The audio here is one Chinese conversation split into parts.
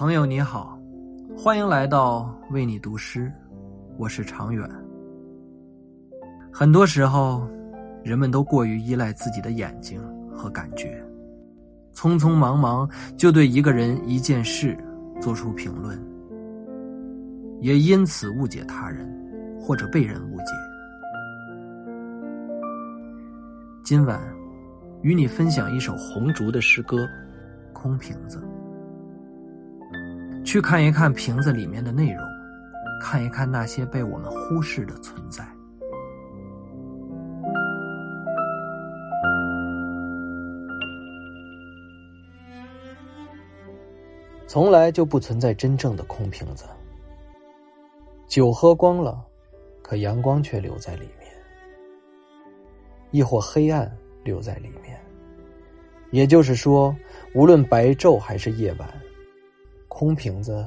朋友你好，欢迎来到为你读诗，我是长远。很多时候，人们都过于依赖自己的眼睛和感觉，匆匆忙忙就对一个人、一件事做出评论，也因此误解他人，或者被人误解。今晚，与你分享一首红烛的诗歌《空瓶子》。去看一看瓶子里面的内容，看一看那些被我们忽视的存在。从来就不存在真正的空瓶子，酒喝光了，可阳光却留在里面，亦或黑暗留在里面。也就是说，无论白昼还是夜晚。空瓶子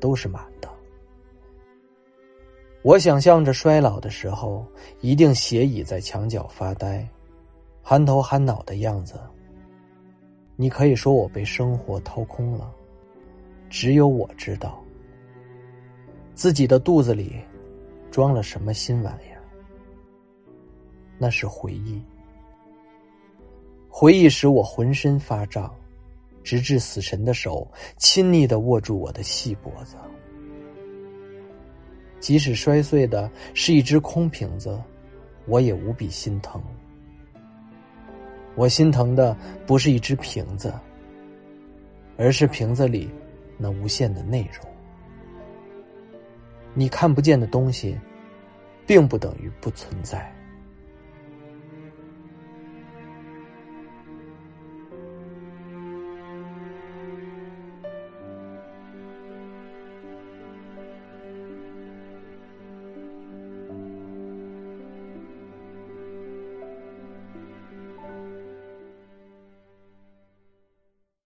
都是满的。我想象着衰老的时候，一定斜倚在墙角发呆，憨头憨脑的样子。你可以说我被生活掏空了，只有我知道自己的肚子里装了什么新玩意儿。那是回忆，回忆使我浑身发胀。直至死神的手亲昵的握住我的细脖子，即使摔碎的是一只空瓶子，我也无比心疼。我心疼的不是一只瓶子，而是瓶子里那无限的内容。你看不见的东西，并不等于不存在。